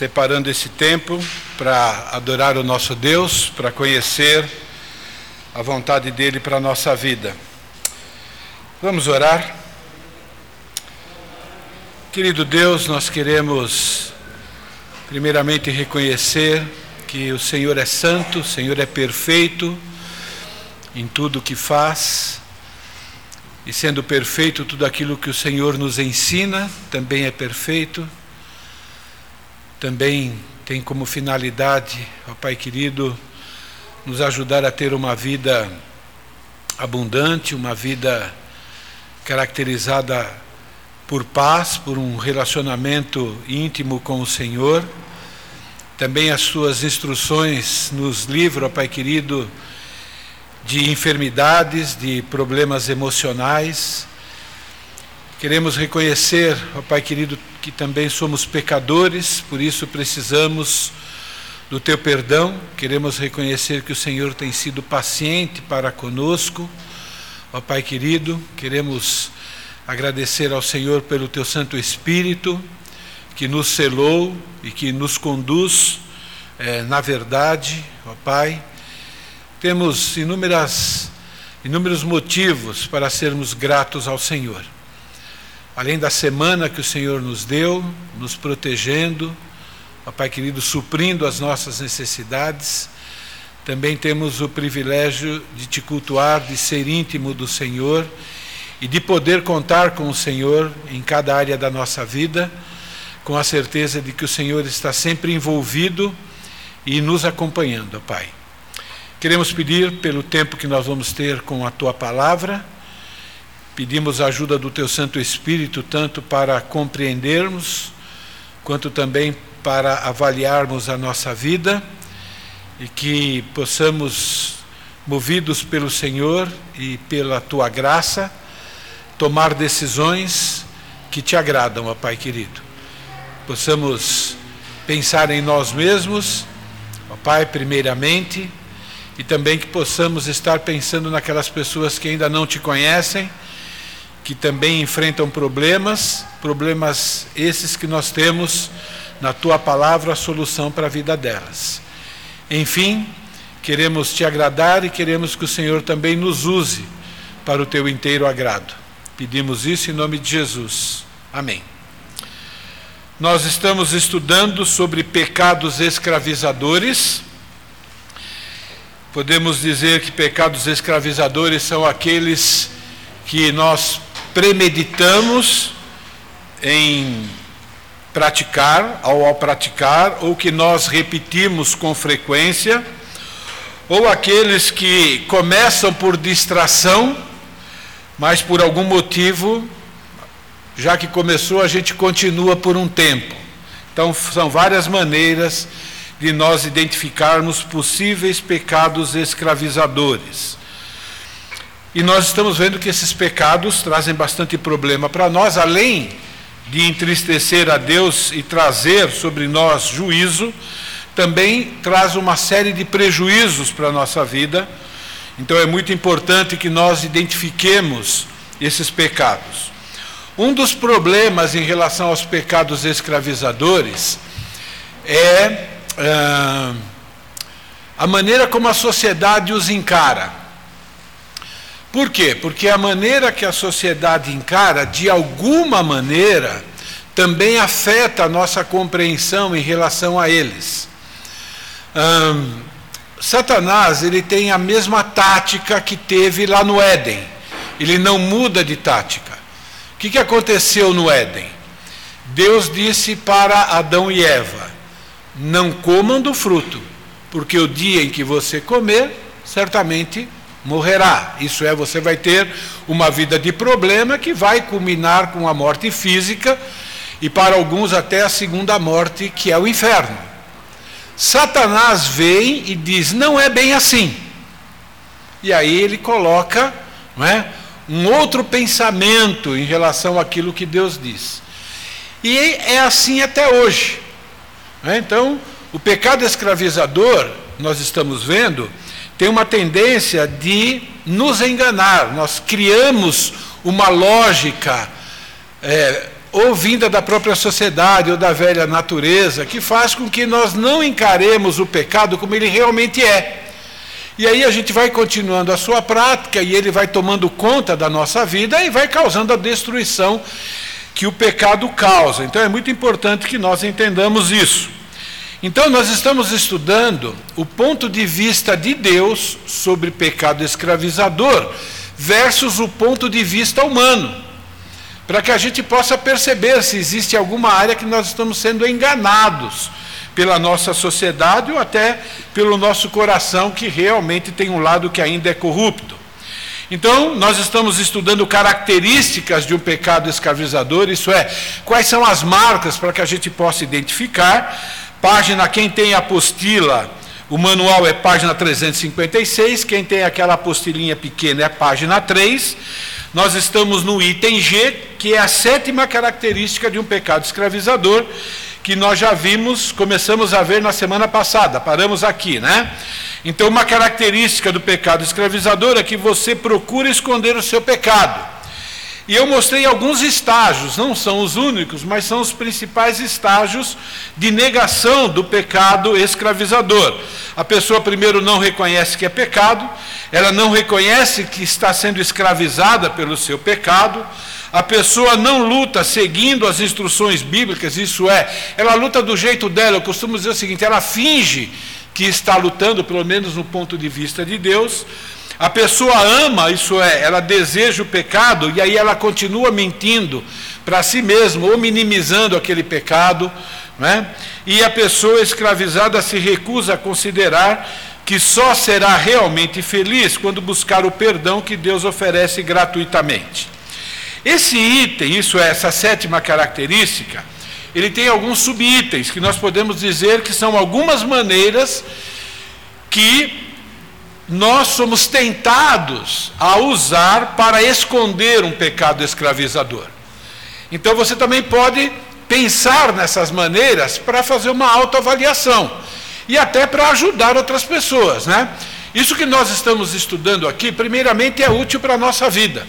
separando esse tempo para adorar o nosso Deus, para conhecer a vontade dele para a nossa vida. Vamos orar. Querido Deus, nós queremos primeiramente reconhecer que o Senhor é santo, o Senhor é perfeito em tudo o que faz. E sendo perfeito, tudo aquilo que o Senhor nos ensina também é perfeito também tem como finalidade, ó Pai querido, nos ajudar a ter uma vida abundante, uma vida caracterizada por paz, por um relacionamento íntimo com o Senhor. Também as suas instruções nos livram, ó Pai querido, de enfermidades, de problemas emocionais. Queremos reconhecer, ó Pai querido, que também somos pecadores, por isso precisamos do teu perdão. Queremos reconhecer que o Senhor tem sido paciente para conosco. Ó Pai querido, queremos agradecer ao Senhor pelo teu Santo Espírito que nos selou e que nos conduz é, na verdade, ó Pai. Temos inúmeras, inúmeros motivos para sermos gratos ao Senhor além da semana que o Senhor nos deu, nos protegendo, Pai querido, suprindo as nossas necessidades, também temos o privilégio de te cultuar, de ser íntimo do Senhor e de poder contar com o Senhor em cada área da nossa vida, com a certeza de que o Senhor está sempre envolvido e nos acompanhando, Pai. Queremos pedir pelo tempo que nós vamos ter com a tua palavra Pedimos a ajuda do Teu Santo Espírito, tanto para compreendermos, quanto também para avaliarmos a nossa vida e que possamos, movidos pelo Senhor e pela Tua graça, tomar decisões que te agradam, ó Pai querido. Possamos pensar em nós mesmos, ó Pai, primeiramente, e também que possamos estar pensando naquelas pessoas que ainda não te conhecem que também enfrentam problemas, problemas esses que nós temos na tua palavra a solução para a vida delas. Enfim, queremos te agradar e queremos que o Senhor também nos use para o teu inteiro agrado. Pedimos isso em nome de Jesus. Amém. Nós estamos estudando sobre pecados escravizadores. Podemos dizer que pecados escravizadores são aqueles que nós premeditamos em praticar, ao praticar, ou que nós repetimos com frequência, ou aqueles que começam por distração, mas por algum motivo, já que começou, a gente continua por um tempo. Então, são várias maneiras de nós identificarmos possíveis pecados escravizadores. E nós estamos vendo que esses pecados trazem bastante problema para nós, além de entristecer a Deus e trazer sobre nós juízo, também traz uma série de prejuízos para a nossa vida. Então é muito importante que nós identifiquemos esses pecados. Um dos problemas em relação aos pecados escravizadores é ah, a maneira como a sociedade os encara. Por quê? Porque a maneira que a sociedade encara, de alguma maneira, também afeta a nossa compreensão em relação a eles. Hum, Satanás ele tem a mesma tática que teve lá no Éden. Ele não muda de tática. O que, que aconteceu no Éden? Deus disse para Adão e Eva: Não comam do fruto, porque o dia em que você comer, certamente morrerá. Isso é, você vai ter uma vida de problema que vai culminar com a morte física e para alguns até a segunda morte, que é o inferno. Satanás vem e diz: não é bem assim. E aí ele coloca não é, um outro pensamento em relação àquilo que Deus diz. E é assim até hoje. É? Então, o pecado escravizador, nós estamos vendo, tem uma tendência de nos enganar. Nós criamos uma lógica é, ou vinda da própria sociedade ou da velha natureza, que faz com que nós não encaremos o pecado como ele realmente é. E aí a gente vai continuando a sua prática e ele vai tomando conta da nossa vida e vai causando a destruição que o pecado causa. Então é muito importante que nós entendamos isso. Então nós estamos estudando o ponto de vista de Deus sobre pecado escravizador versus o ponto de vista humano para que a gente possa perceber se existe alguma área que nós estamos sendo enganados pela nossa sociedade ou até pelo nosso coração, que realmente tem um lado que ainda é corrupto. Então, nós estamos estudando características de um pecado escravizador, isso é, quais são as marcas para que a gente possa identificar. Página, quem tem apostila, o manual é página 356, quem tem aquela apostilinha pequena é página 3. Nós estamos no item G, que é a sétima característica de um pecado escravizador, que nós já vimos, começamos a ver na semana passada, paramos aqui, né? Então, uma característica do pecado escravizador é que você procura esconder o seu pecado. E eu mostrei alguns estágios, não são os únicos, mas são os principais estágios de negação do pecado escravizador. A pessoa primeiro não reconhece que é pecado, ela não reconhece que está sendo escravizada pelo seu pecado, a pessoa não luta seguindo as instruções bíblicas, isso é, ela luta do jeito dela. Eu costumo dizer o seguinte: ela finge que está lutando, pelo menos no ponto de vista de Deus, a pessoa ama, isso é, ela deseja o pecado e aí ela continua mentindo para si mesma ou minimizando aquele pecado, né? E a pessoa escravizada se recusa a considerar que só será realmente feliz quando buscar o perdão que Deus oferece gratuitamente. Esse item, isso é, essa sétima característica, ele tem alguns subitens que nós podemos dizer que são algumas maneiras que nós somos tentados a usar para esconder um pecado escravizador. Então você também pode pensar nessas maneiras para fazer uma autoavaliação e até para ajudar outras pessoas, né? Isso que nós estamos estudando aqui, primeiramente é útil para a nossa vida.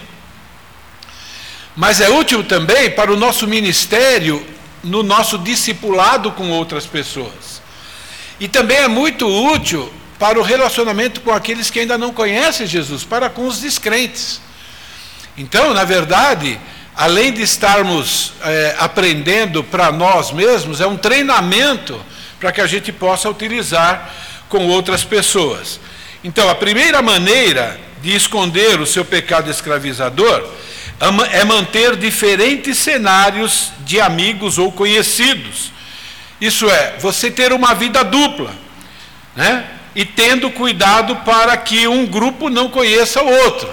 Mas é útil também para o nosso ministério, no nosso discipulado com outras pessoas. E também é muito útil para o relacionamento com aqueles que ainda não conhecem Jesus, para com os descrentes. Então, na verdade, além de estarmos é, aprendendo para nós mesmos, é um treinamento para que a gente possa utilizar com outras pessoas. Então, a primeira maneira de esconder o seu pecado escravizador é manter diferentes cenários de amigos ou conhecidos. Isso é, você ter uma vida dupla, né? E tendo cuidado para que um grupo não conheça o outro.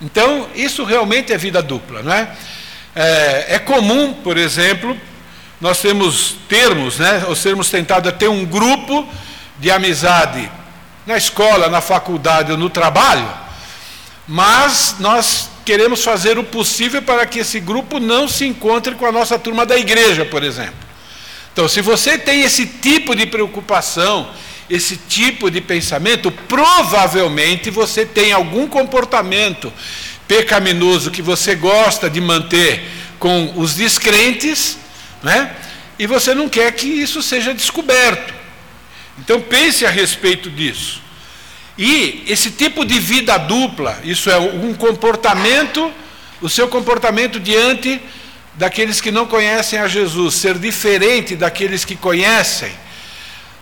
Então, isso realmente é vida dupla, não é? É, é comum, por exemplo, nós temos termos, né, ou sermos tentados a ter um grupo de amizade na escola, na faculdade ou no trabalho, mas nós queremos fazer o possível para que esse grupo não se encontre com a nossa turma da igreja, por exemplo. Então, se você tem esse tipo de preocupação, esse tipo de pensamento, provavelmente você tem algum comportamento pecaminoso que você gosta de manter com os descrentes, né? E você não quer que isso seja descoberto. Então pense a respeito disso. E esse tipo de vida dupla, isso é um comportamento, o seu comportamento diante daqueles que não conhecem a Jesus, ser diferente daqueles que conhecem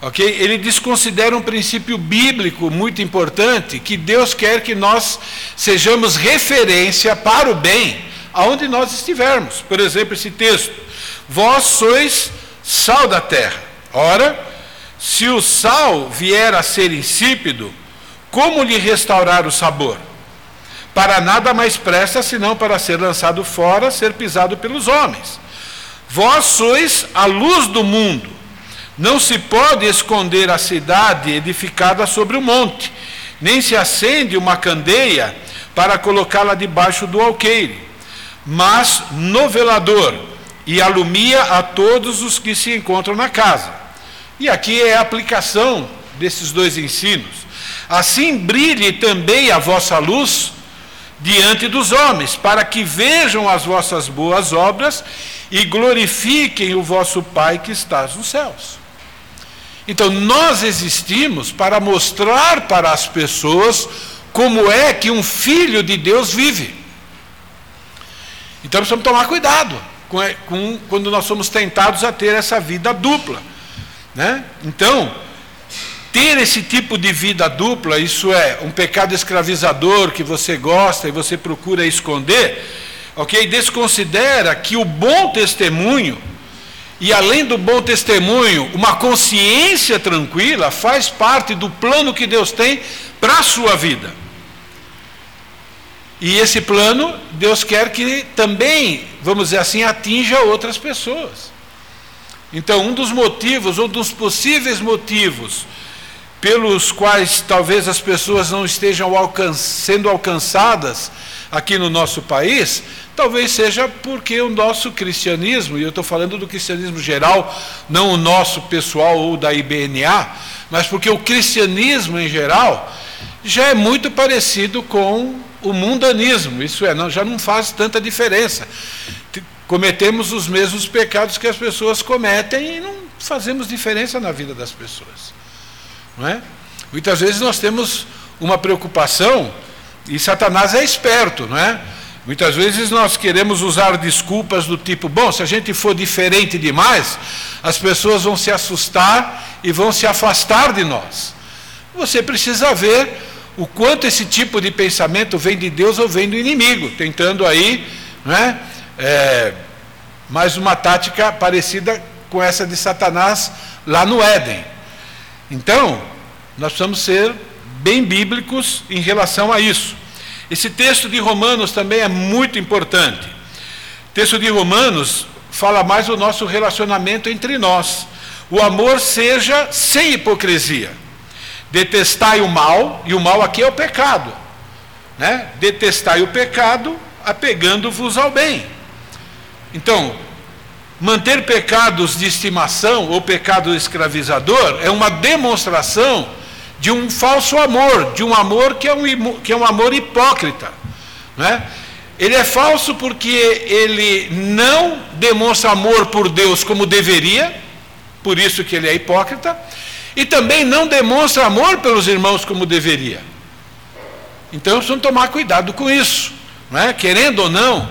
Ok? Ele desconsidera um princípio bíblico muito importante, que Deus quer que nós sejamos referência para o bem aonde nós estivermos. Por exemplo, esse texto: Vós sois sal da terra. Ora, se o sal vier a ser insípido, como lhe restaurar o sabor? Para nada mais presta senão para ser lançado fora, ser pisado pelos homens. Vós sois a luz do mundo. Não se pode esconder a cidade edificada sobre o monte, nem se acende uma candeia para colocá-la debaixo do alqueire, mas no velador, e alumia a todos os que se encontram na casa. E aqui é a aplicação desses dois ensinos. Assim brilhe também a vossa luz diante dos homens, para que vejam as vossas boas obras e glorifiquem o vosso Pai que está nos céus. Então, nós existimos para mostrar para as pessoas como é que um filho de Deus vive. Então, precisamos tomar cuidado com, com, quando nós somos tentados a ter essa vida dupla. Né? Então, ter esse tipo de vida dupla, isso é, um pecado escravizador que você gosta e você procura esconder, ok? Desconsidera que o bom testemunho e além do bom testemunho, uma consciência tranquila faz parte do plano que Deus tem para a sua vida. E esse plano, Deus quer que também, vamos dizer assim, atinja outras pessoas. Então, um dos motivos, um dos possíveis motivos pelos quais talvez as pessoas não estejam alcan sendo alcançadas aqui no nosso país, talvez seja porque o nosso cristianismo, e eu estou falando do cristianismo geral, não o nosso pessoal ou da IBNA, mas porque o cristianismo em geral já é muito parecido com o mundanismo, isso é, não, já não faz tanta diferença. Cometemos os mesmos pecados que as pessoas cometem e não fazemos diferença na vida das pessoas. Não é? Muitas vezes nós temos uma preocupação e Satanás é esperto, não é? Muitas vezes nós queremos usar desculpas do tipo: bom, se a gente for diferente demais, as pessoas vão se assustar e vão se afastar de nós. Você precisa ver o quanto esse tipo de pensamento vem de Deus ou vem do inimigo, tentando aí, não é? é mais uma tática parecida com essa de Satanás lá no Éden. Então, nós precisamos ser bem bíblicos em relação a isso. Esse texto de Romanos também é muito importante. O texto de Romanos fala mais do nosso relacionamento entre nós. O amor seja sem hipocrisia. Detestai o mal, e o mal aqui é o pecado. Né? Detestai o pecado, apegando-vos ao bem. Então, manter pecados de estimação ou pecado escravizador é uma demonstração de um falso amor, de um amor que é um, que é um amor hipócrita. Né? Ele é falso porque ele não demonstra amor por Deus como deveria, por isso que ele é hipócrita, e também não demonstra amor pelos irmãos como deveria. Então precisamos tomar cuidado com isso. Não é? Querendo ou não,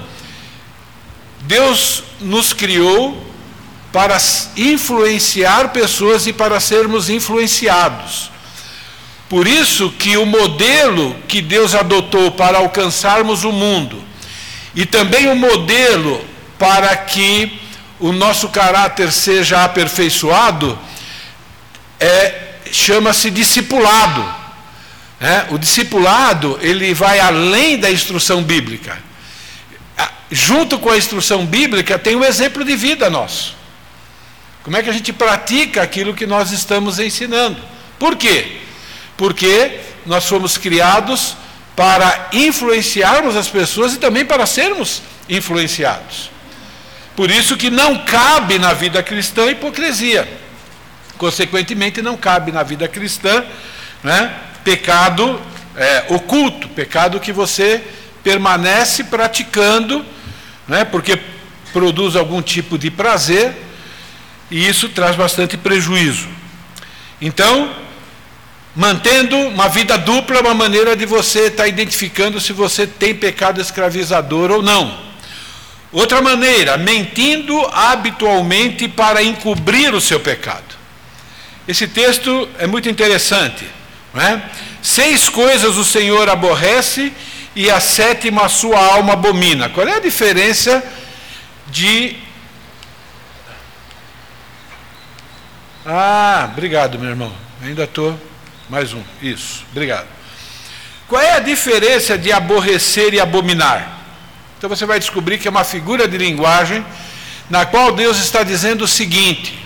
Deus nos criou para influenciar pessoas e para sermos influenciados. Por isso que o modelo que Deus adotou para alcançarmos o mundo e também o modelo para que o nosso caráter seja aperfeiçoado é chama-se discipulado. É, o discipulado ele vai além da instrução bíblica. Junto com a instrução bíblica tem o exemplo de vida nosso. Como é que a gente pratica aquilo que nós estamos ensinando? Por quê? porque nós fomos criados para influenciarmos as pessoas e também para sermos influenciados. Por isso que não cabe na vida cristã hipocrisia. Consequentemente, não cabe na vida cristã né, pecado é, oculto, pecado que você permanece praticando, né, porque produz algum tipo de prazer, e isso traz bastante prejuízo. Então, Mantendo uma vida dupla é uma maneira de você estar tá identificando se você tem pecado escravizador ou não. Outra maneira, mentindo habitualmente para encobrir o seu pecado. Esse texto é muito interessante. Não é? Seis coisas o Senhor aborrece e a sétima a sua alma abomina. Qual é a diferença de. Ah, obrigado, meu irmão. Ainda estou. Mais um, isso, obrigado. Qual é a diferença de aborrecer e abominar? Então você vai descobrir que é uma figura de linguagem na qual Deus está dizendo o seguinte: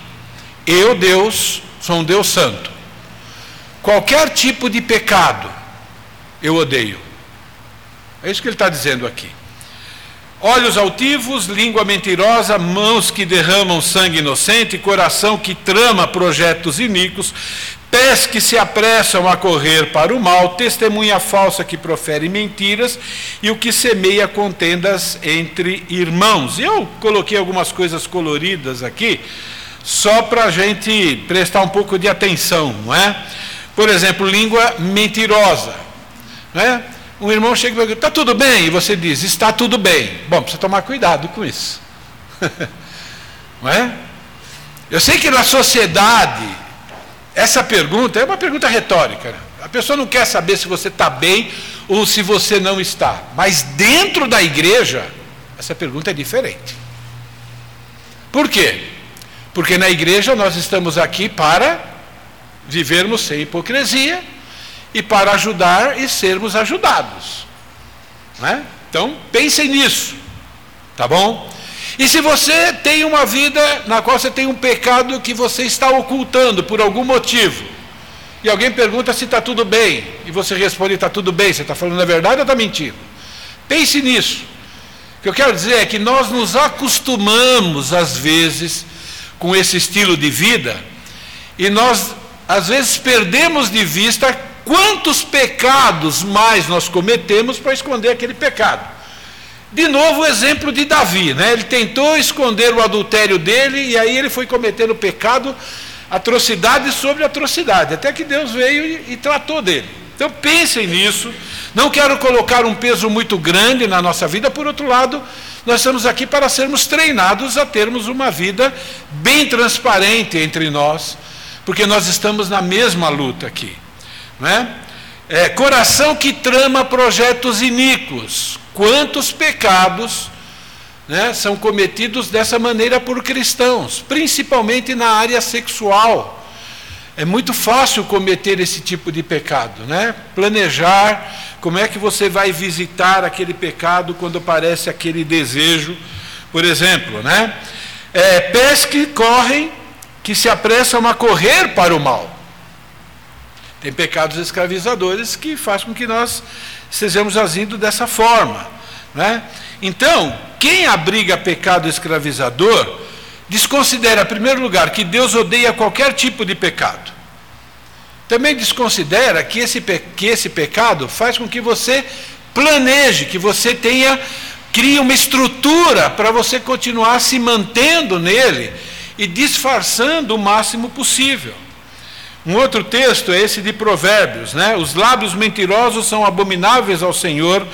Eu, Deus, sou um Deus santo. Qualquer tipo de pecado eu odeio. É isso que ele está dizendo aqui. Olhos altivos, língua mentirosa, mãos que derramam sangue inocente, coração que trama projetos iníquos, pés que se apressam a correr para o mal, testemunha falsa que profere mentiras e o que semeia contendas entre irmãos. Eu coloquei algumas coisas coloridas aqui, só para a gente prestar um pouco de atenção, não é? Por exemplo, língua mentirosa, não é? Um irmão chega e pergunta, está tudo bem? E você diz, está tudo bem. Bom, precisa tomar cuidado com isso. Não é? Eu sei que na sociedade, essa pergunta é uma pergunta retórica. A pessoa não quer saber se você está bem ou se você não está. Mas dentro da igreja, essa pergunta é diferente. Por quê? Porque na igreja nós estamos aqui para vivermos sem hipocrisia e para ajudar e sermos ajudados. Né? Então, pensem nisso, tá bom? E se você tem uma vida na qual você tem um pecado que você está ocultando por algum motivo, e alguém pergunta se está tudo bem, e você responde está tudo bem, você está falando a verdade ou está mentindo? Pense nisso. O que eu quero dizer é que nós nos acostumamos, às vezes, com esse estilo de vida, e nós, às vezes, perdemos de vista Quantos pecados mais nós cometemos para esconder aquele pecado? De novo, o exemplo de Davi, né? Ele tentou esconder o adultério dele e aí ele foi cometendo pecado, atrocidade sobre atrocidade, até que Deus veio e, e tratou dele. Então pensem nisso. Não quero colocar um peso muito grande na nossa vida, por outro lado, nós estamos aqui para sermos treinados a termos uma vida bem transparente entre nós, porque nós estamos na mesma luta aqui. Né? É, coração que trama projetos iníquos. Quantos pecados né, são cometidos dessa maneira por cristãos, principalmente na área sexual. É muito fácil cometer esse tipo de pecado, né? Planejar como é que você vai visitar aquele pecado quando aparece aquele desejo, por exemplo, né? É, pés que correm, que se apressam a correr para o mal. Tem pecados escravizadores que faz com que nós estejamos agindo dessa forma. Né? Então, quem abriga pecado escravizador, desconsidera, em primeiro lugar, que Deus odeia qualquer tipo de pecado. Também desconsidera que esse, que esse pecado faz com que você planeje, que você tenha, crie uma estrutura para você continuar se mantendo nele e disfarçando o máximo possível. Um outro texto é esse de Provérbios, né? Os lábios mentirosos são abomináveis ao Senhor,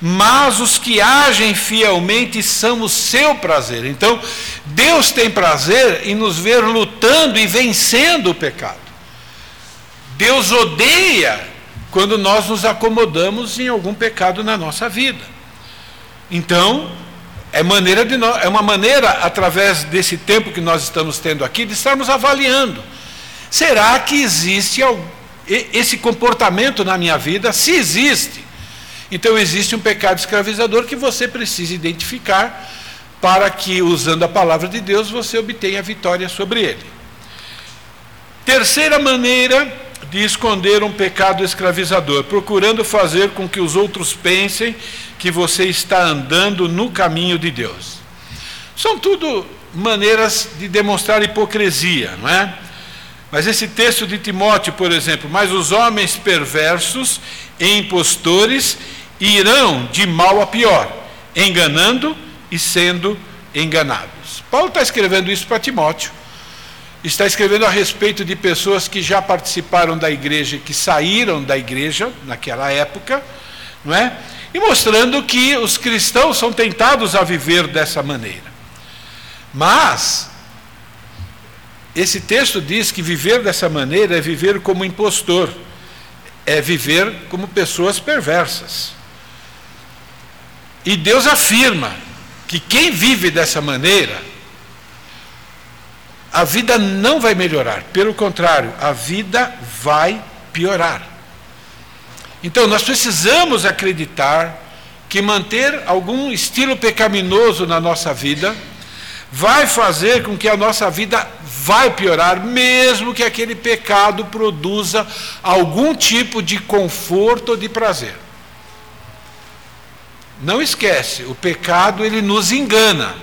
mas os que agem fielmente são o seu prazer. Então, Deus tem prazer em nos ver lutando e vencendo o pecado. Deus odeia quando nós nos acomodamos em algum pecado na nossa vida. Então, é, maneira de nós, é uma maneira, através desse tempo que nós estamos tendo aqui, de estarmos avaliando Será que existe esse comportamento na minha vida? Se existe, então existe um pecado escravizador que você precisa identificar para que, usando a palavra de Deus, você obtenha vitória sobre ele. Terceira maneira de esconder um pecado escravizador, procurando fazer com que os outros pensem que você está andando no caminho de Deus. São tudo maneiras de demonstrar hipocrisia, não é? Mas esse texto de Timóteo, por exemplo, mas os homens perversos e impostores irão de mal a pior, enganando e sendo enganados. Paulo está escrevendo isso para Timóteo. Está escrevendo a respeito de pessoas que já participaram da igreja, que saíram da igreja naquela época, não é? E mostrando que os cristãos são tentados a viver dessa maneira. Mas esse texto diz que viver dessa maneira é viver como impostor, é viver como pessoas perversas. E Deus afirma que quem vive dessa maneira, a vida não vai melhorar, pelo contrário, a vida vai piorar. Então nós precisamos acreditar que manter algum estilo pecaminoso na nossa vida vai fazer com que a nossa vida vai piorar, mesmo que aquele pecado produza algum tipo de conforto ou de prazer. não esquece, o pecado ele nos engana.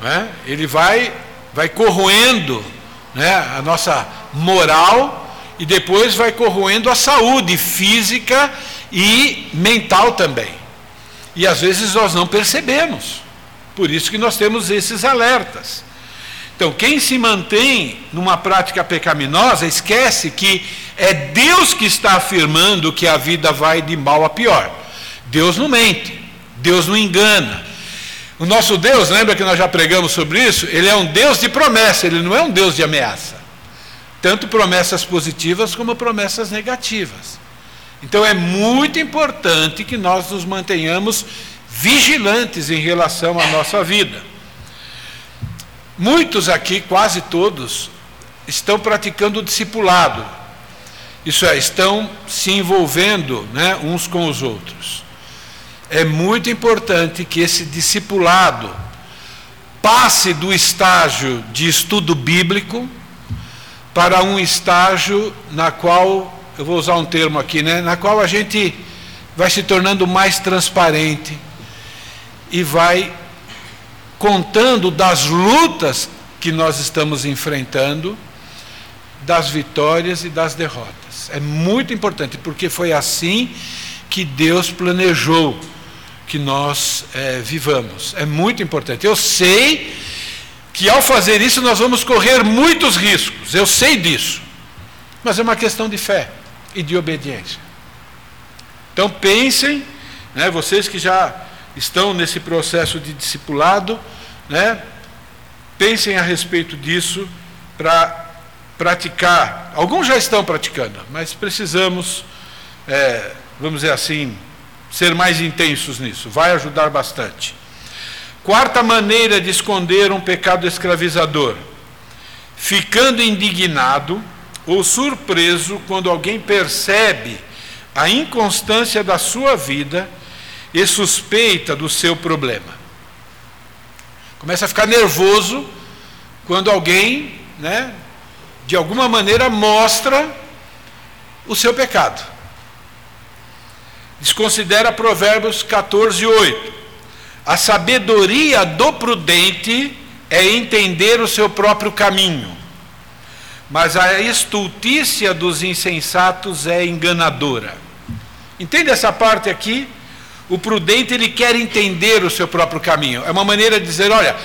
Né? Ele vai, vai corroendo né, a nossa moral e depois vai corroendo a saúde física e mental também. E às vezes nós não percebemos. Por isso que nós temos esses alertas. Então, quem se mantém numa prática pecaminosa, esquece que é Deus que está afirmando que a vida vai de mal a pior. Deus não mente, Deus não engana. O nosso Deus, lembra que nós já pregamos sobre isso? Ele é um Deus de promessa, ele não é um Deus de ameaça. Tanto promessas positivas como promessas negativas. Então é muito importante que nós nos mantenhamos vigilantes em relação à nossa vida. Muitos aqui, quase todos, estão praticando o discipulado. Isso é, estão se envolvendo né, uns com os outros. É muito importante que esse discipulado passe do estágio de estudo bíblico para um estágio na qual eu vou usar um termo aqui, né, na qual a gente vai se tornando mais transparente e vai contando das lutas que nós estamos enfrentando, das vitórias e das derrotas. É muito importante, porque foi assim que Deus planejou que nós é, vivamos. É muito importante. Eu sei que ao fazer isso nós vamos correr muitos riscos, eu sei disso, mas é uma questão de fé e de obediência. Então pensem, né, vocês que já estão nesse processo de discipulado, né, pensem a respeito disso para praticar. Alguns já estão praticando, mas precisamos, é, vamos dizer assim, ser mais intensos nisso. Vai ajudar bastante. Quarta maneira de esconder um pecado escravizador: ficando indignado ou surpreso quando alguém percebe a inconstância da sua vida e suspeita do seu problema. Começa a ficar nervoso quando alguém, né, de alguma maneira mostra o seu pecado. Desconsidera Provérbios 14, 8. A sabedoria do prudente é entender o seu próprio caminho mas a estultícia dos insensatos é enganadora. Entende essa parte aqui? O prudente ele quer entender o seu próprio caminho. É uma maneira de dizer, olha,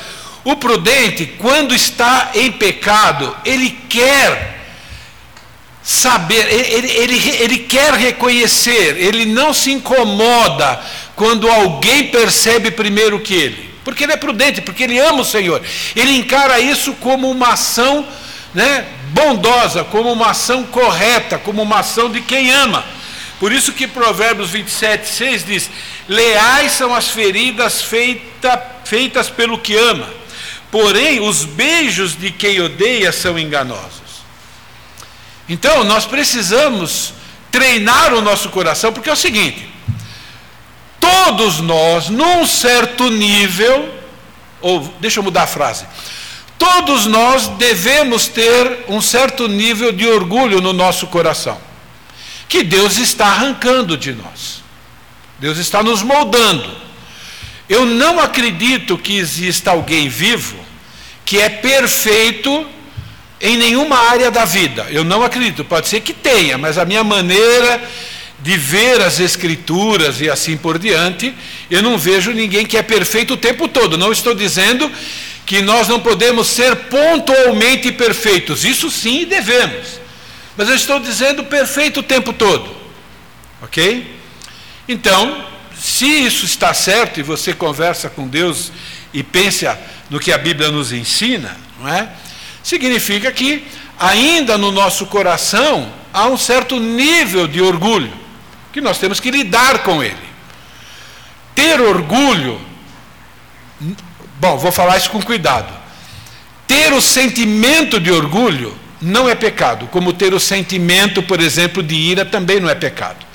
o prudente quando está em pecado, ele quer saber, ele, ele, ele quer reconhecer, ele não se incomoda quando alguém percebe primeiro que ele. Porque ele é prudente, porque ele ama o Senhor. Ele encara isso como uma ação né, bondosa, como uma ação correta, como uma ação de quem ama. Por isso que Provérbios 27, 6 diz: Leais são as feridas feita, feitas pelo que ama, porém os beijos de quem odeia são enganosos. Então, nós precisamos treinar o nosso coração, porque é o seguinte: todos nós, num certo nível, ou deixa eu mudar a frase, Todos nós devemos ter um certo nível de orgulho no nosso coração, que Deus está arrancando de nós. Deus está nos moldando. Eu não acredito que exista alguém vivo que é perfeito em nenhuma área da vida. Eu não acredito. Pode ser que tenha, mas a minha maneira de ver as escrituras e assim por diante, eu não vejo ninguém que é perfeito o tempo todo. Não estou dizendo que nós não podemos ser pontualmente perfeitos. Isso sim devemos. Mas eu estou dizendo perfeito o tempo todo. Ok? Então, se isso está certo e você conversa com Deus e pensa no que a Bíblia nos ensina, não é? Significa que ainda no nosso coração há um certo nível de orgulho que nós temos que lidar com ele. Ter orgulho Bom, vou falar isso com cuidado. Ter o sentimento de orgulho não é pecado, como ter o sentimento, por exemplo, de ira também não é pecado.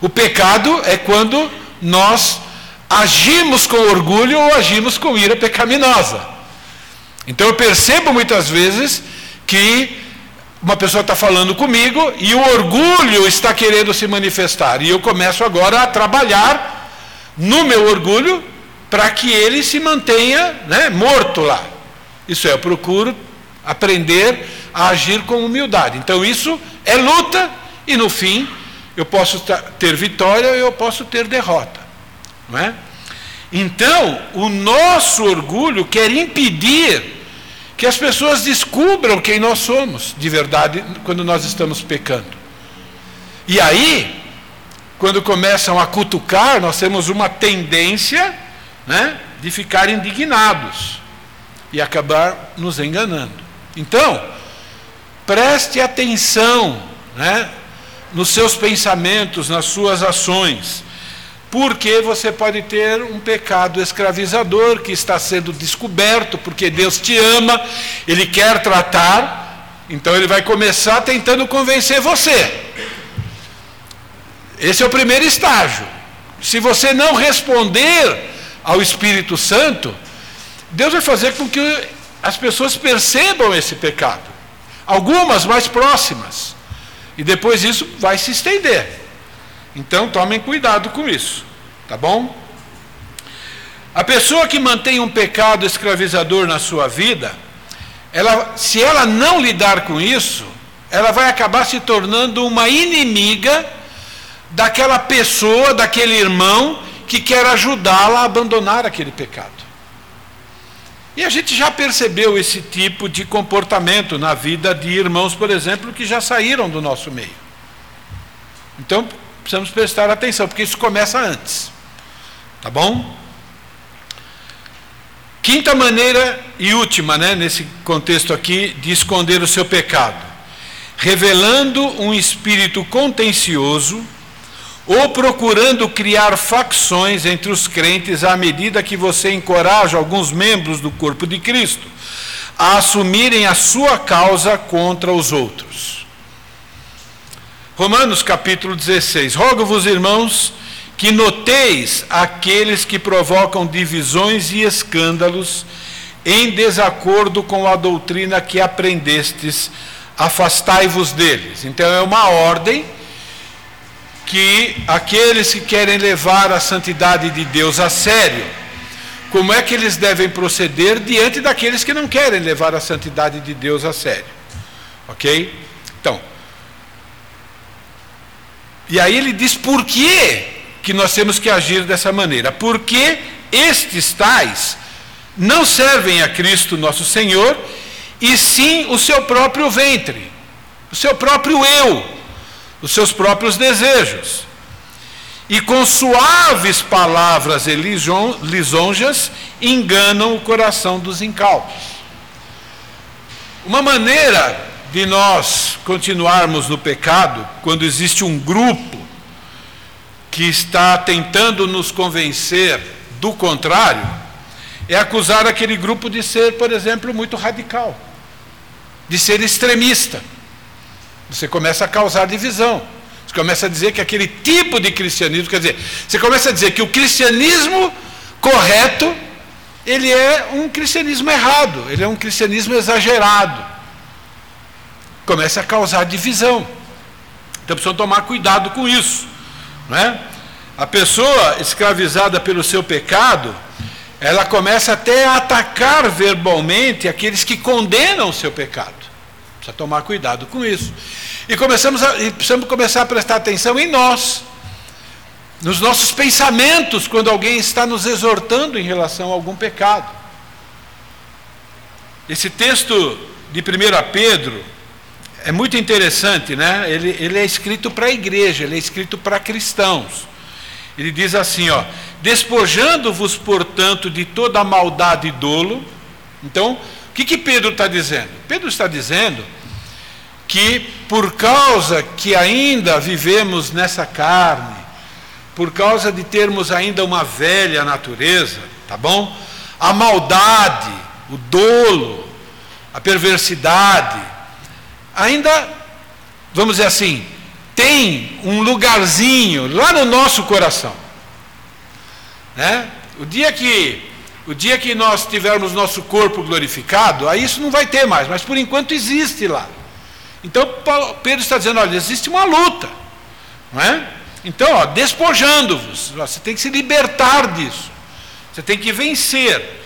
O pecado é quando nós agimos com orgulho ou agimos com ira pecaminosa. Então eu percebo muitas vezes que uma pessoa está falando comigo e o orgulho está querendo se manifestar. E eu começo agora a trabalhar no meu orgulho para que ele se mantenha né, morto lá. Isso é, eu procuro aprender a agir com humildade. Então isso é luta e no fim eu posso ter vitória ou eu posso ter derrota, não é? Então, o nosso orgulho quer impedir que as pessoas descubram quem nós somos de verdade quando nós estamos pecando. E aí, quando começam a cutucar, nós temos uma tendência né, de ficar indignados e acabar nos enganando. Então, preste atenção né, nos seus pensamentos, nas suas ações porque você pode ter um pecado escravizador que está sendo descoberto, porque Deus te ama, Ele quer tratar, então Ele vai começar tentando convencer você. Esse é o primeiro estágio. Se você não responder ao Espírito Santo, Deus vai fazer com que as pessoas percebam esse pecado, algumas mais próximas, e depois isso vai se estender. Então tomem cuidado com isso, tá bom? A pessoa que mantém um pecado escravizador na sua vida, ela, se ela não lidar com isso, ela vai acabar se tornando uma inimiga daquela pessoa, daquele irmão que quer ajudá-la a abandonar aquele pecado. E a gente já percebeu esse tipo de comportamento na vida de irmãos, por exemplo, que já saíram do nosso meio. Então, precisamos prestar atenção, porque isso começa antes. Tá bom? Quinta maneira e última, né, nesse contexto aqui, de esconder o seu pecado: revelando um espírito contencioso ou procurando criar facções entre os crentes à medida que você encoraja alguns membros do corpo de Cristo a assumirem a sua causa contra os outros. Romanos capítulo 16. Rogo-vos, irmãos, que noteis aqueles que provocam divisões e escândalos em desacordo com a doutrina que aprendestes, afastai-vos deles. Então é uma ordem que aqueles que querem levar a santidade de Deus a sério, como é que eles devem proceder diante daqueles que não querem levar a santidade de Deus a sério? Ok? Então, e aí ele diz por que, que nós temos que agir dessa maneira. Porque estes tais não servem a Cristo nosso Senhor, e sim o seu próprio ventre, o seu próprio eu, os seus próprios desejos. E com suaves palavras e lisonjas enganam o coração dos incautos. Uma maneira de nós continuarmos no pecado, quando existe um grupo que está tentando nos convencer do contrário, é acusar aquele grupo de ser, por exemplo, muito radical, de ser extremista. Você começa a causar divisão. Você começa a dizer que aquele tipo de cristianismo, quer dizer, você começa a dizer que o cristianismo correto, ele é um cristianismo errado, ele é um cristianismo exagerado começa a causar divisão. Então precisam tomar cuidado com isso. Não é? A pessoa escravizada pelo seu pecado, ela começa até a atacar verbalmente aqueles que condenam o seu pecado. Precisa tomar cuidado com isso. E, começamos a, e precisamos começar a prestar atenção em nós, nos nossos pensamentos, quando alguém está nos exortando em relação a algum pecado. Esse texto de 1 Pedro, é muito interessante, né? Ele, ele é escrito para a igreja, ele é escrito para cristãos. Ele diz assim, ó: despojando-vos, portanto, de toda maldade e dolo. Então, que, que Pedro está dizendo? Pedro está dizendo que por causa que ainda vivemos nessa carne, por causa de termos ainda uma velha natureza, tá bom? A maldade, o dolo, a perversidade, ainda, vamos dizer assim, tem um lugarzinho lá no nosso coração. Né? O dia que o dia que nós tivermos nosso corpo glorificado, aí isso não vai ter mais, mas por enquanto existe lá. Então Pedro está dizendo, olha, existe uma luta, não é? Então, ó, despojando-vos, você tem que se libertar disso. Você tem que vencer.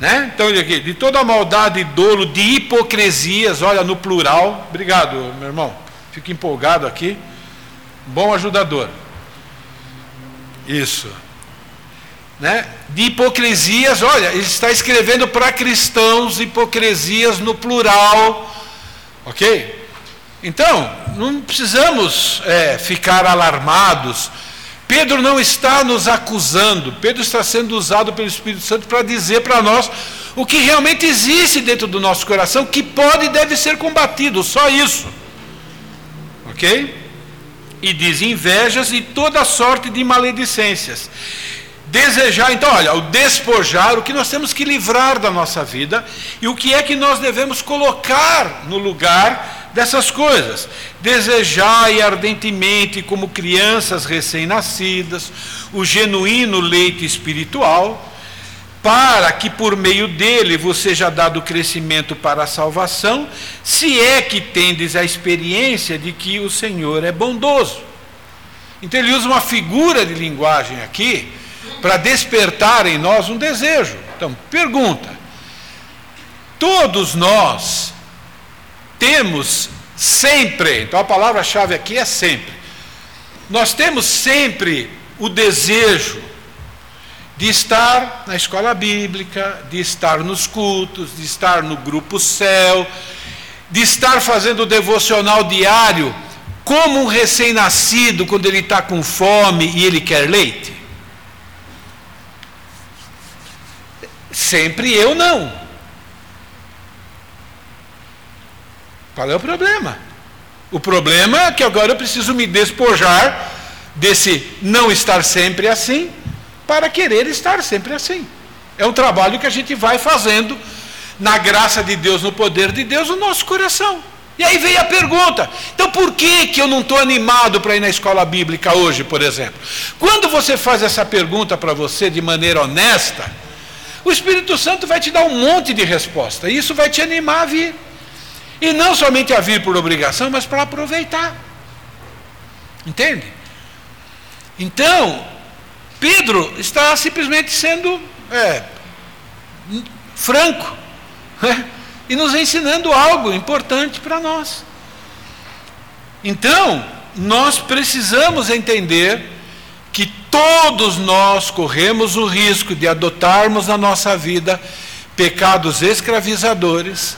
Né? Então, aqui, de toda maldade e dolo, de hipocrisias, olha no plural. Obrigado, meu irmão. Fico empolgado aqui. Bom ajudador. Isso. Né? De hipocrisias, olha, ele está escrevendo para cristãos hipocrisias no plural. Ok? Então, não precisamos é, ficar alarmados. Pedro não está nos acusando, Pedro está sendo usado pelo Espírito Santo para dizer para nós o que realmente existe dentro do nosso coração, que pode e deve ser combatido, só isso. Ok? E diz invejas e toda sorte de maledicências. Desejar, então, olha, o despojar, o que nós temos que livrar da nossa vida e o que é que nós devemos colocar no lugar dessas coisas. Desejai ardentemente, como crianças recém-nascidas, o genuíno leite espiritual, para que por meio dele vos seja dado crescimento para a salvação, se é que tendes a experiência de que o Senhor é bondoso. Então ele usa uma figura de linguagem aqui para despertar em nós um desejo. Então, pergunta: todos nós temos sempre, então a palavra-chave aqui é sempre. Nós temos sempre o desejo de estar na escola bíblica, de estar nos cultos, de estar no grupo céu, de estar fazendo o devocional diário, como um recém-nascido quando ele está com fome e ele quer leite? Sempre eu não. Qual é o problema? O problema é que agora eu preciso me despojar desse não estar sempre assim, para querer estar sempre assim. É um trabalho que a gente vai fazendo na graça de Deus, no poder de Deus, no nosso coração. E aí vem a pergunta: então por que, que eu não estou animado para ir na escola bíblica hoje, por exemplo? Quando você faz essa pergunta para você de maneira honesta, o Espírito Santo vai te dar um monte de resposta, e isso vai te animar a vir. E não somente a vir por obrigação, mas para aproveitar. Entende? Então, Pedro está simplesmente sendo é, franco né? e nos ensinando algo importante para nós. Então, nós precisamos entender que todos nós corremos o risco de adotarmos na nossa vida pecados escravizadores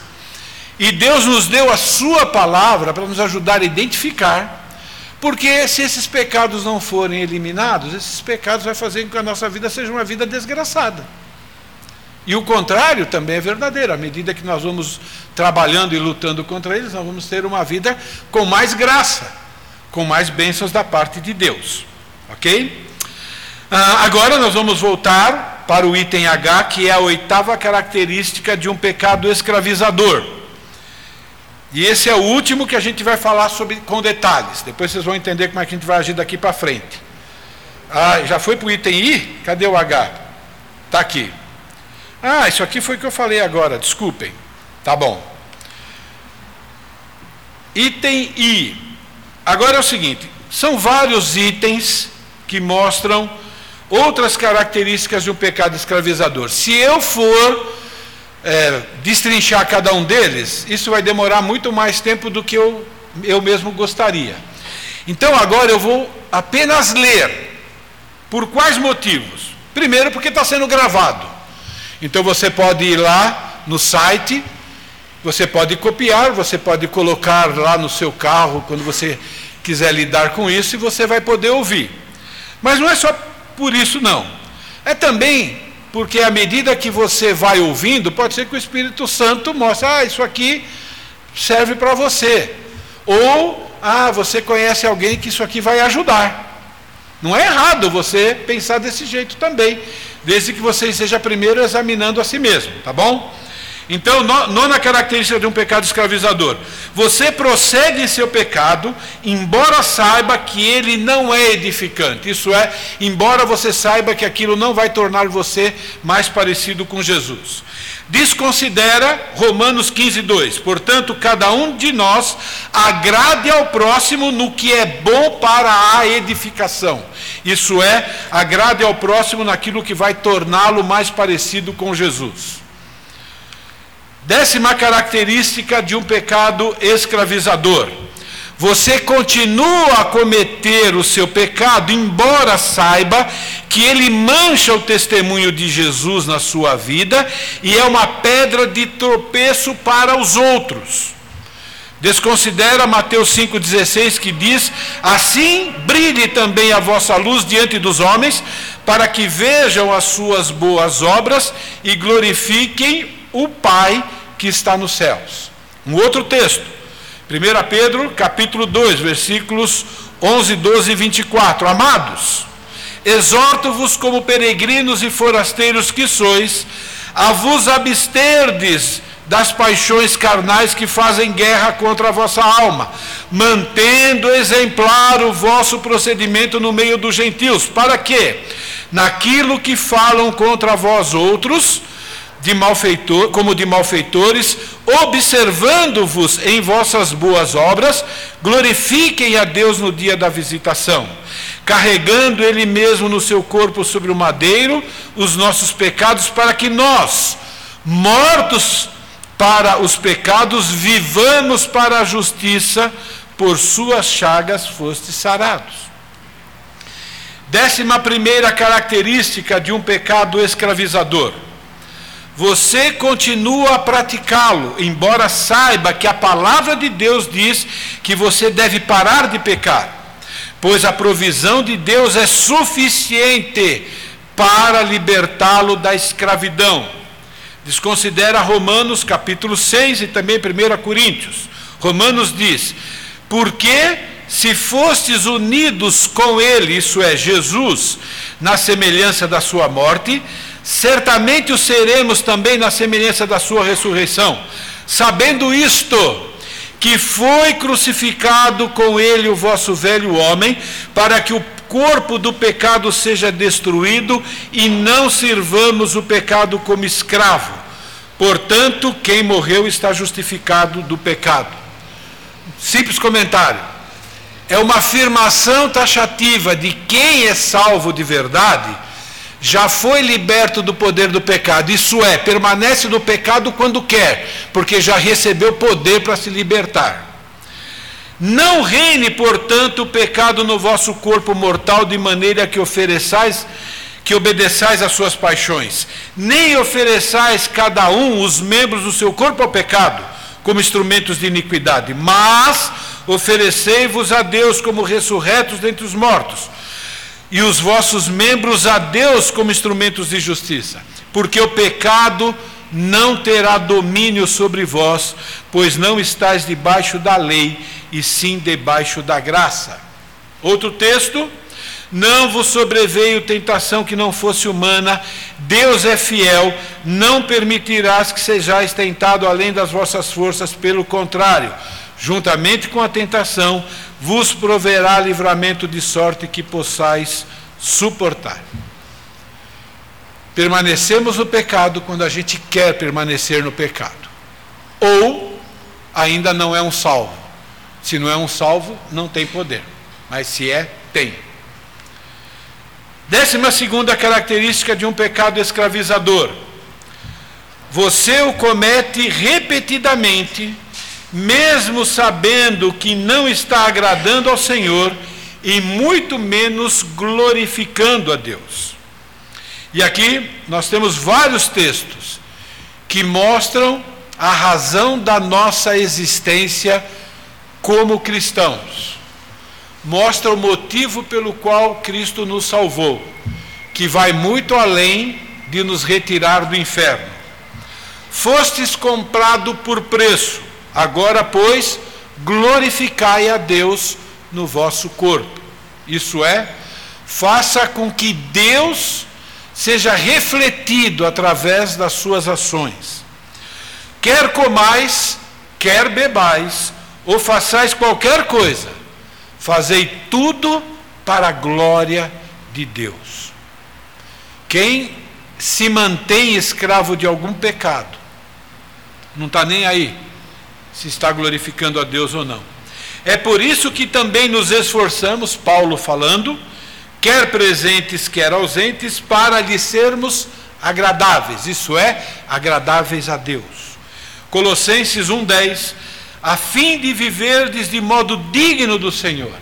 e Deus nos deu a Sua palavra para nos ajudar a identificar, porque se esses pecados não forem eliminados, esses pecados vai fazer com que a nossa vida seja uma vida desgraçada. E o contrário também é verdadeiro. À medida que nós vamos trabalhando e lutando contra eles, nós vamos ter uma vida com mais graça, com mais bênçãos da parte de Deus. Ok? Ah, agora nós vamos voltar para o item H, que é a oitava característica de um pecado escravizador. E esse é o último que a gente vai falar sobre com detalhes. Depois vocês vão entender como é que a gente vai agir daqui para frente. Ah, já foi para o item I? Cadê o H? Está aqui. Ah, isso aqui foi o que eu falei agora, desculpem. Tá bom. Item I. Agora é o seguinte: são vários itens que mostram outras características de um pecado escravizador. Se eu for é, destrinchar cada um deles, isso vai demorar muito mais tempo do que eu, eu mesmo gostaria. Então agora eu vou apenas ler. Por quais motivos? Primeiro, porque está sendo gravado. Então você pode ir lá no site, você pode copiar, você pode colocar lá no seu carro quando você quiser lidar com isso e você vai poder ouvir. Mas não é só por isso, não. É também porque à medida que você vai ouvindo, pode ser que o Espírito Santo mostre, ah, isso aqui serve para você. Ou, ah, você conhece alguém que isso aqui vai ajudar. Não é errado você pensar desse jeito também, desde que você esteja primeiro examinando a si mesmo, tá bom? Então, nona característica de um pecado escravizador: você prossegue em seu pecado, embora saiba que ele não é edificante. Isso é, embora você saiba que aquilo não vai tornar você mais parecido com Jesus. Desconsidera Romanos 15, 2. Portanto, cada um de nós agrade ao próximo no que é bom para a edificação. Isso é, agrade ao próximo naquilo que vai torná-lo mais parecido com Jesus. Décima característica de um pecado escravizador você continua a cometer o seu pecado, embora saiba que ele mancha o testemunho de Jesus na sua vida e é uma pedra de tropeço para os outros. Desconsidera Mateus 5,16 que diz: Assim brilhe também a vossa luz diante dos homens, para que vejam as suas boas obras e glorifiquem o Pai que está nos céus. Um outro texto, 1 Pedro, capítulo 2, versículos 11, 12 e 24. Amados, exorto-vos como peregrinos e forasteiros que sois, a vos absterdes das paixões carnais que fazem guerra contra a vossa alma, mantendo exemplar o vosso procedimento no meio dos gentios, para que, naquilo que falam contra vós outros, de malfeitor, como de malfeitores, observando-vos em vossas boas obras, glorifiquem a Deus no dia da visitação, carregando Ele mesmo no seu corpo sobre o madeiro os nossos pecados, para que nós, mortos para os pecados, vivamos para a justiça, por suas chagas fostes sarados. Décima primeira característica de um pecado escravizador você continua a praticá-lo, embora saiba que a palavra de Deus diz que você deve parar de pecar, pois a provisão de Deus é suficiente para libertá-lo da escravidão. Desconsidera Romanos capítulo 6 e também 1 Coríntios. Romanos diz: Porque se fostes unidos com ele, isso é, Jesus, na semelhança da sua morte, certamente o seremos também na semelhança da sua ressurreição. Sabendo isto, que foi crucificado com ele o vosso velho homem, para que o corpo do pecado seja destruído e não sirvamos o pecado como escravo. Portanto, quem morreu está justificado do pecado. Simples comentário. É uma afirmação taxativa de quem é salvo de verdade já foi liberto do poder do pecado, isso é, permanece no pecado quando quer, porque já recebeu poder para se libertar. Não reine, portanto, o pecado no vosso corpo mortal, de maneira que ofereçais, que obedeçais às suas paixões, nem ofereçais cada um os membros do seu corpo ao pecado, como instrumentos de iniquidade, mas oferecei-vos a Deus como ressurretos dentre os mortos e os vossos membros a Deus como instrumentos de justiça, porque o pecado não terá domínio sobre vós, pois não estáis debaixo da lei, e sim debaixo da graça. Outro texto, não vos sobreveio tentação que não fosse humana, Deus é fiel, não permitirás que sejais tentado além das vossas forças, pelo contrário, juntamente com a tentação, vos proverá livramento de sorte que possais suportar. Permanecemos no pecado quando a gente quer permanecer no pecado. Ou ainda não é um salvo. Se não é um salvo, não tem poder. Mas se é, tem. Décima segunda característica de um pecado escravizador. Você o comete repetidamente mesmo sabendo que não está agradando ao Senhor e muito menos glorificando a Deus. E aqui nós temos vários textos que mostram a razão da nossa existência como cristãos. Mostra o motivo pelo qual Cristo nos salvou, que vai muito além de nos retirar do inferno. Fostes comprado por preço Agora, pois, glorificai a Deus no vosso corpo. Isso é, faça com que Deus seja refletido através das suas ações. Quer comais, quer bebais, ou façais qualquer coisa, fazei tudo para a glória de Deus. Quem se mantém escravo de algum pecado. Não está nem aí se está glorificando a Deus ou não. É por isso que também nos esforçamos, Paulo falando, quer presentes, quer ausentes, para lhe sermos agradáveis, isso é, agradáveis a Deus. Colossenses 1,10: a fim de viverdes de modo digno do Senhor,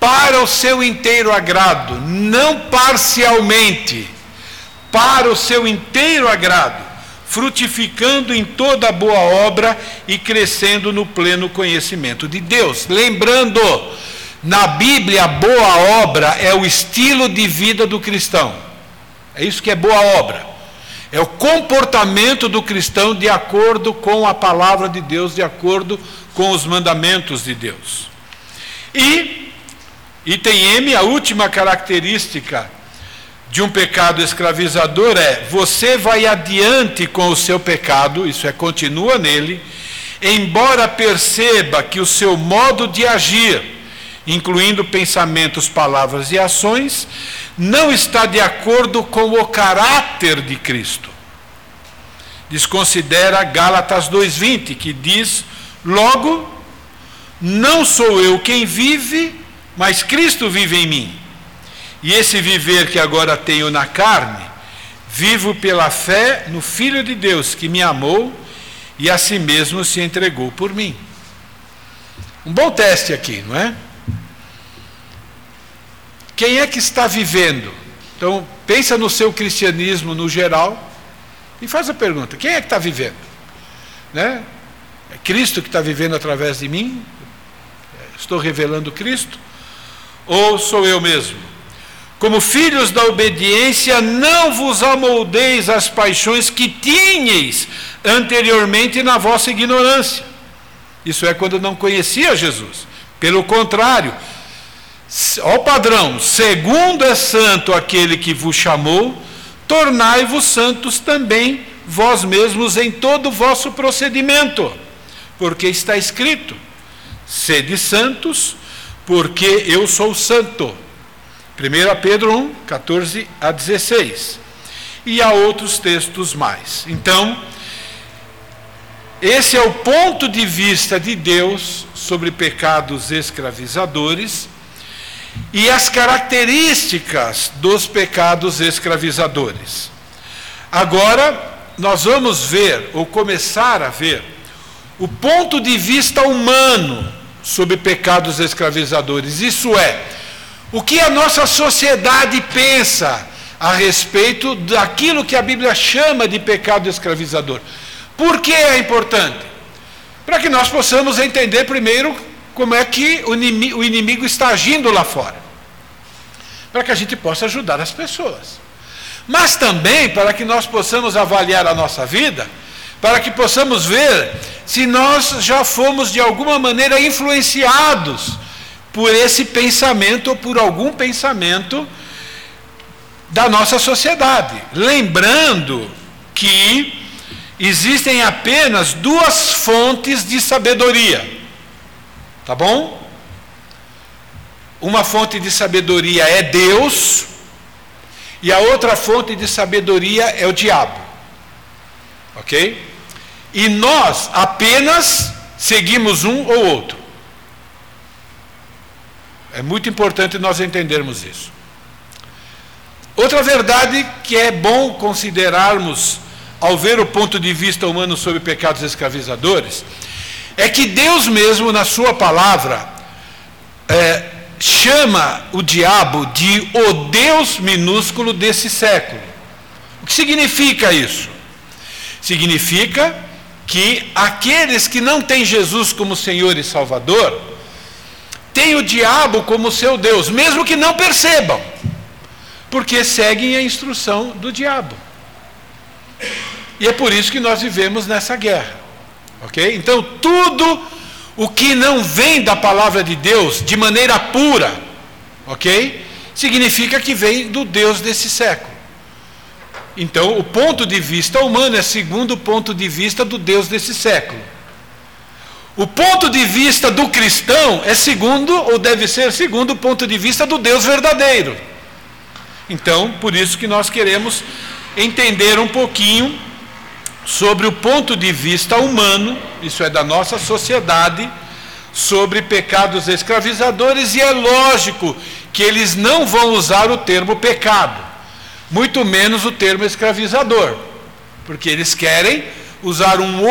para o seu inteiro agrado, não parcialmente, para o seu inteiro agrado, frutificando em toda boa obra e crescendo no pleno conhecimento de Deus. Lembrando, na Bíblia, boa obra é o estilo de vida do cristão. É isso que é boa obra. É o comportamento do cristão de acordo com a palavra de Deus, de acordo com os mandamentos de Deus. E, item M, a última característica de um pecado escravizador é: você vai adiante com o seu pecado, isso é, continua nele, embora perceba que o seu modo de agir, incluindo pensamentos, palavras e ações, não está de acordo com o caráter de Cristo. Desconsidera Gálatas 2:20, que diz: Logo, não sou eu quem vive, mas Cristo vive em mim. E esse viver que agora tenho na carne, vivo pela fé no Filho de Deus que me amou e a si mesmo se entregou por mim. Um bom teste aqui, não é? Quem é que está vivendo? Então, pensa no seu cristianismo no geral e faz a pergunta: quem é que está vivendo? Né? É Cristo que está vivendo através de mim? Estou revelando Cristo? Ou sou eu mesmo? Como filhos da obediência, não vos amoldeis as paixões que tinhais anteriormente na vossa ignorância. Isso é quando não conhecia Jesus. Pelo contrário, ao padrão, segundo é santo aquele que vos chamou, tornai-vos santos também vós mesmos em todo o vosso procedimento, porque está escrito: sede santos, porque eu sou santo. 1 Pedro 1, 14 a 16. E há outros textos mais. Então, esse é o ponto de vista de Deus sobre pecados escravizadores e as características dos pecados escravizadores. Agora, nós vamos ver, ou começar a ver, o ponto de vista humano sobre pecados escravizadores. Isso é, o que a nossa sociedade pensa a respeito daquilo que a Bíblia chama de pecado escravizador. Por que é importante? Para que nós possamos entender primeiro como é que o inimigo, o inimigo está agindo lá fora. Para que a gente possa ajudar as pessoas. Mas também para que nós possamos avaliar a nossa vida, para que possamos ver se nós já fomos de alguma maneira influenciados por esse pensamento ou por algum pensamento da nossa sociedade. Lembrando que existem apenas duas fontes de sabedoria. Tá bom? Uma fonte de sabedoria é Deus, e a outra fonte de sabedoria é o diabo. Ok? E nós apenas seguimos um ou outro. É muito importante nós entendermos isso. Outra verdade que é bom considerarmos ao ver o ponto de vista humano sobre pecados escravizadores é que Deus mesmo, na Sua palavra, é, chama o diabo de o Deus minúsculo desse século. O que significa isso? Significa que aqueles que não têm Jesus como Senhor e Salvador, tem o diabo como seu Deus, mesmo que não percebam, porque seguem a instrução do diabo. E é por isso que nós vivemos nessa guerra. Ok? Então, tudo o que não vem da palavra de Deus de maneira pura, ok? Significa que vem do Deus desse século. Então, o ponto de vista humano é segundo o ponto de vista do Deus desse século. O ponto de vista do cristão é segundo, ou deve ser segundo, o ponto de vista do Deus verdadeiro. Então, por isso que nós queremos entender um pouquinho sobre o ponto de vista humano, isso é da nossa sociedade, sobre pecados escravizadores, e é lógico que eles não vão usar o termo pecado, muito menos o termo escravizador, porque eles querem usar um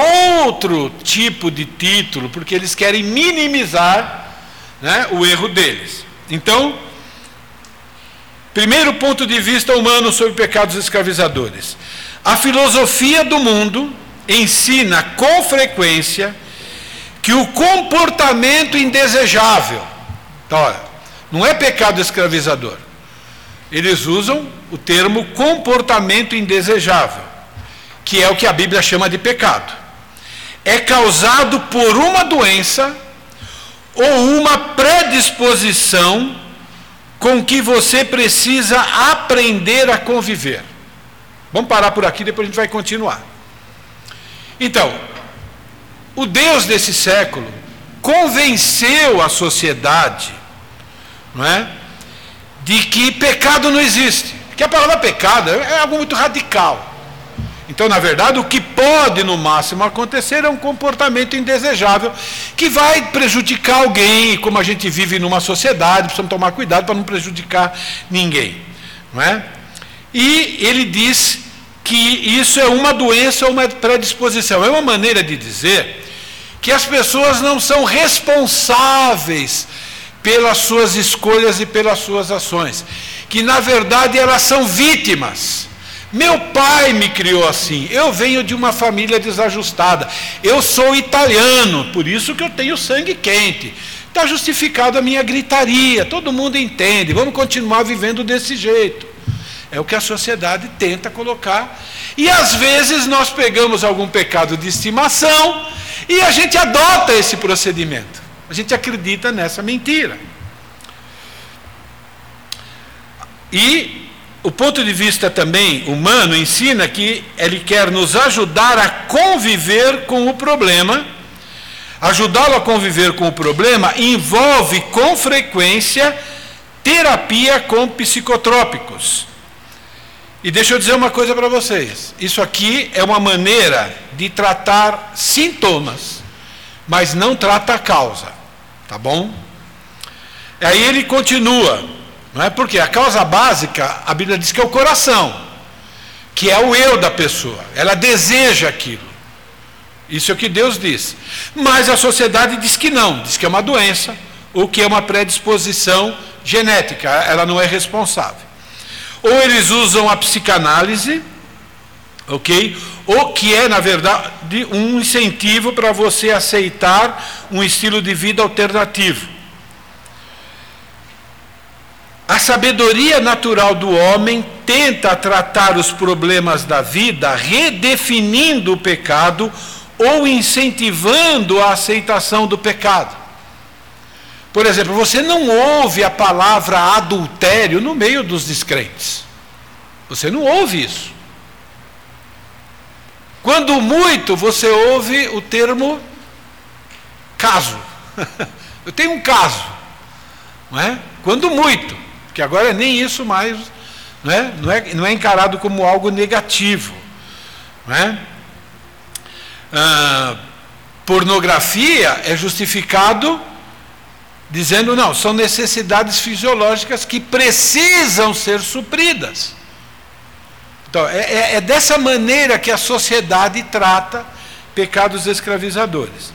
outro tipo de título, porque eles querem minimizar né, o erro deles. Então, primeiro ponto de vista humano sobre pecados escravizadores. A filosofia do mundo ensina com frequência que o comportamento indesejável, então, olha, não é pecado escravizador. Eles usam o termo comportamento indesejável, que é o que a Bíblia chama de pecado. É causado por uma doença ou uma predisposição com que você precisa aprender a conviver. Vamos parar por aqui, depois a gente vai continuar. Então, o Deus desse século convenceu a sociedade, não é, de que pecado não existe. Que a palavra pecado é algo muito radical. Então, na verdade, o que pode no máximo acontecer é um comportamento indesejável que vai prejudicar alguém, como a gente vive numa sociedade, precisamos tomar cuidado para não prejudicar ninguém, não é? E ele diz que isso é uma doença ou uma predisposição, é uma maneira de dizer que as pessoas não são responsáveis pelas suas escolhas e pelas suas ações, que na verdade elas são vítimas meu pai me criou assim. Eu venho de uma família desajustada. Eu sou italiano, por isso que eu tenho sangue quente. Está justificado a minha gritaria. Todo mundo entende. Vamos continuar vivendo desse jeito. É o que a sociedade tenta colocar. E às vezes nós pegamos algum pecado de estimação e a gente adota esse procedimento. A gente acredita nessa mentira. E o ponto de vista também humano ensina que ele quer nos ajudar a conviver com o problema. Ajudá-lo a conviver com o problema envolve com frequência terapia com psicotrópicos. E deixa eu dizer uma coisa para vocês: isso aqui é uma maneira de tratar sintomas, mas não trata a causa, tá bom? Aí ele continua. Não é porque a causa básica, a Bíblia diz que é o coração, que é o eu da pessoa. Ela deseja aquilo. Isso é o que Deus diz. Mas a sociedade diz que não, diz que é uma doença ou que é uma predisposição genética, ela não é responsável. Ou eles usam a psicanálise, ok? Ou que é, na verdade, um incentivo para você aceitar um estilo de vida alternativo. A sabedoria natural do homem tenta tratar os problemas da vida redefinindo o pecado ou incentivando a aceitação do pecado. Por exemplo, você não ouve a palavra adultério no meio dos descrentes. Você não ouve isso. Quando muito, você ouve o termo caso. Eu tenho um caso. Não é? Quando muito. Porque agora nem isso mais não é, não é, não é encarado como algo negativo. Não é? Ah, pornografia é justificado dizendo não, são necessidades fisiológicas que precisam ser supridas. Então, é, é, é dessa maneira que a sociedade trata pecados escravizadores.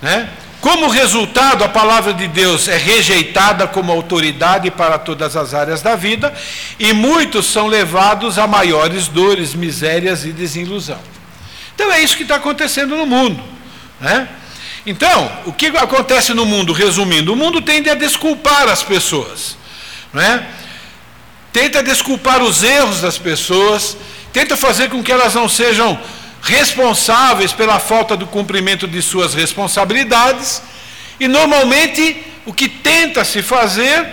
Né? Como resultado, a palavra de Deus é rejeitada como autoridade para todas as áreas da vida e muitos são levados a maiores dores, misérias e desilusão. Então é isso que está acontecendo no mundo. Né? Então, o que acontece no mundo, resumindo? O mundo tende a desculpar as pessoas. Né? Tenta desculpar os erros das pessoas, tenta fazer com que elas não sejam responsáveis pela falta do cumprimento de suas responsabilidades, e normalmente o que tenta se fazer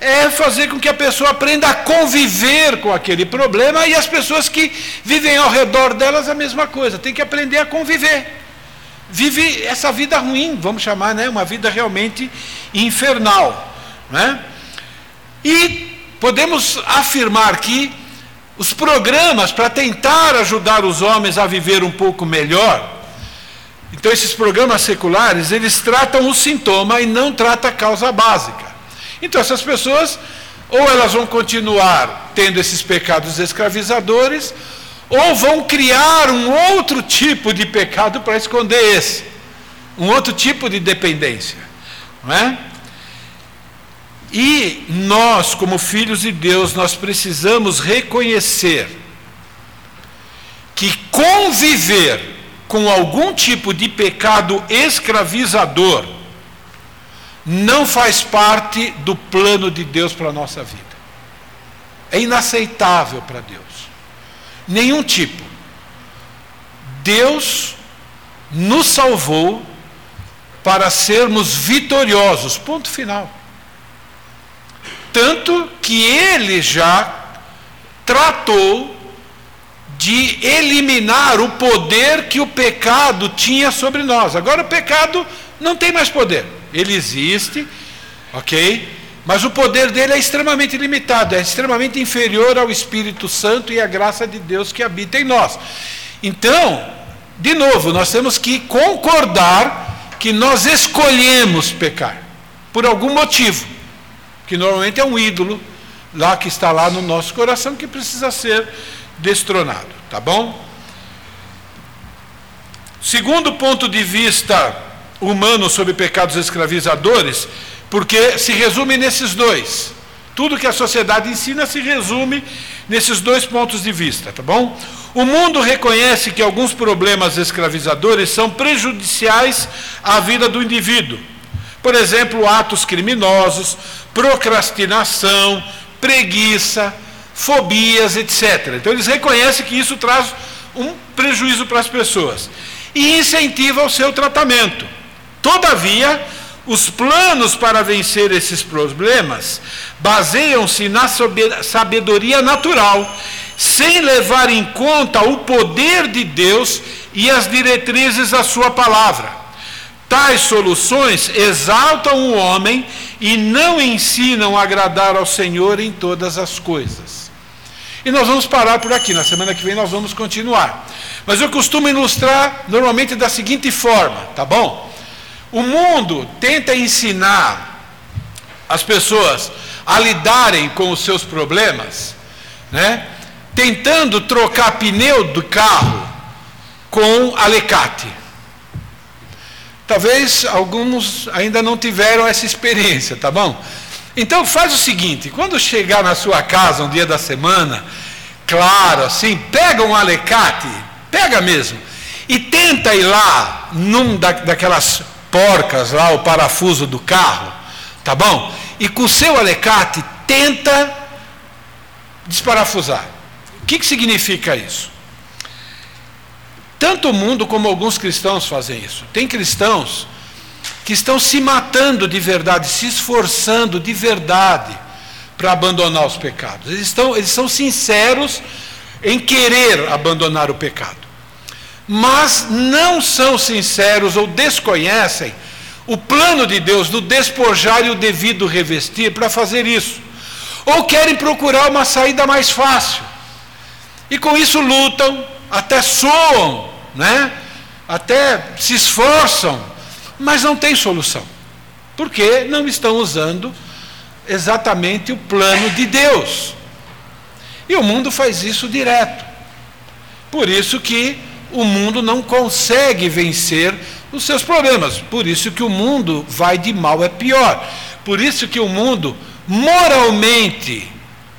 é fazer com que a pessoa aprenda a conviver com aquele problema e as pessoas que vivem ao redor delas a mesma coisa, tem que aprender a conviver. Vive essa vida ruim, vamos chamar, né, uma vida realmente infernal, né? E podemos afirmar que os programas para tentar ajudar os homens a viver um pouco melhor. Então esses programas seculares, eles tratam o sintoma e não tratam a causa básica. Então essas pessoas ou elas vão continuar tendo esses pecados escravizadores, ou vão criar um outro tipo de pecado para esconder esse, um outro tipo de dependência, não é? E nós, como filhos de Deus, nós precisamos reconhecer que conviver com algum tipo de pecado escravizador não faz parte do plano de Deus para a nossa vida. É inaceitável para Deus. Nenhum tipo. Deus nos salvou para sermos vitoriosos. Ponto final. Tanto que ele já tratou de eliminar o poder que o pecado tinha sobre nós. Agora o pecado não tem mais poder. Ele existe, ok? Mas o poder dele é extremamente limitado, é extremamente inferior ao Espírito Santo e à graça de Deus que habita em nós. Então, de novo, nós temos que concordar que nós escolhemos pecar, por algum motivo, que normalmente é um ídolo lá que está lá no nosso coração que precisa ser destronado, tá bom? Segundo ponto de vista humano sobre pecados escravizadores, porque se resume nesses dois. Tudo que a sociedade ensina se resume nesses dois pontos de vista, tá bom? O mundo reconhece que alguns problemas escravizadores são prejudiciais à vida do indivíduo. Por exemplo, atos criminosos, procrastinação, preguiça, fobias, etc. Então eles reconhecem que isso traz um prejuízo para as pessoas e incentiva o seu tratamento. Todavia, os planos para vencer esses problemas baseiam-se na sabedoria natural, sem levar em conta o poder de Deus e as diretrizes da Sua palavra. Tais soluções exaltam o homem e não ensinam a agradar ao Senhor em todas as coisas. E nós vamos parar por aqui, na semana que vem nós vamos continuar. Mas eu costumo ilustrar normalmente da seguinte forma, tá bom? O mundo tenta ensinar as pessoas a lidarem com os seus problemas, né? tentando trocar pneu do carro com alicate. Talvez alguns ainda não tiveram essa experiência, tá bom? Então faz o seguinte, quando chegar na sua casa um dia da semana, claro, assim, pega um alicate, pega mesmo, e tenta ir lá num da, daquelas porcas lá, o parafuso do carro, tá bom? E com o seu alicate tenta desparafusar. O que, que significa isso? Tanto o mundo como alguns cristãos fazem isso. Tem cristãos que estão se matando de verdade, se esforçando de verdade para abandonar os pecados. Eles, estão, eles são sinceros em querer abandonar o pecado mas não são sinceros ou desconhecem o plano de Deus do despojar e o devido revestir para fazer isso. Ou querem procurar uma saída mais fácil. E com isso lutam, até soam, né? até se esforçam, mas não tem solução. Porque não estão usando exatamente o plano de Deus. E o mundo faz isso direto. Por isso que o mundo não consegue vencer os seus problemas. Por isso que o mundo vai de mal a pior. Por isso que o mundo moralmente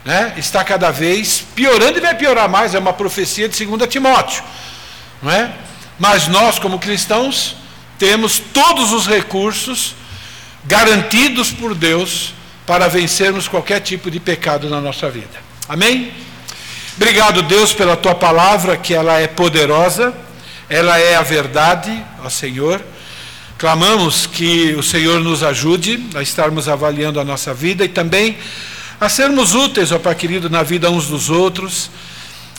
né, está cada vez piorando e vai piorar mais, é uma profecia de 2 Timóteo. Não é? Mas nós, como cristãos, temos todos os recursos garantidos por Deus para vencermos qualquer tipo de pecado na nossa vida. Amém? Obrigado, Deus, pela tua palavra, que ela é poderosa, ela é a verdade, ó Senhor. Clamamos que o Senhor nos ajude a estarmos avaliando a nossa vida e também a sermos úteis, ó Pai querido, na vida uns dos outros.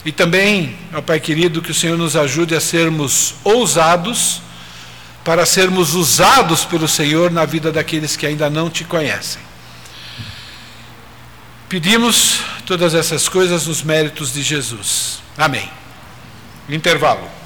E também, ó Pai querido, que o Senhor nos ajude a sermos ousados para sermos usados pelo Senhor na vida daqueles que ainda não te conhecem. Pedimos todas essas coisas nos méritos de Jesus. Amém. Intervalo.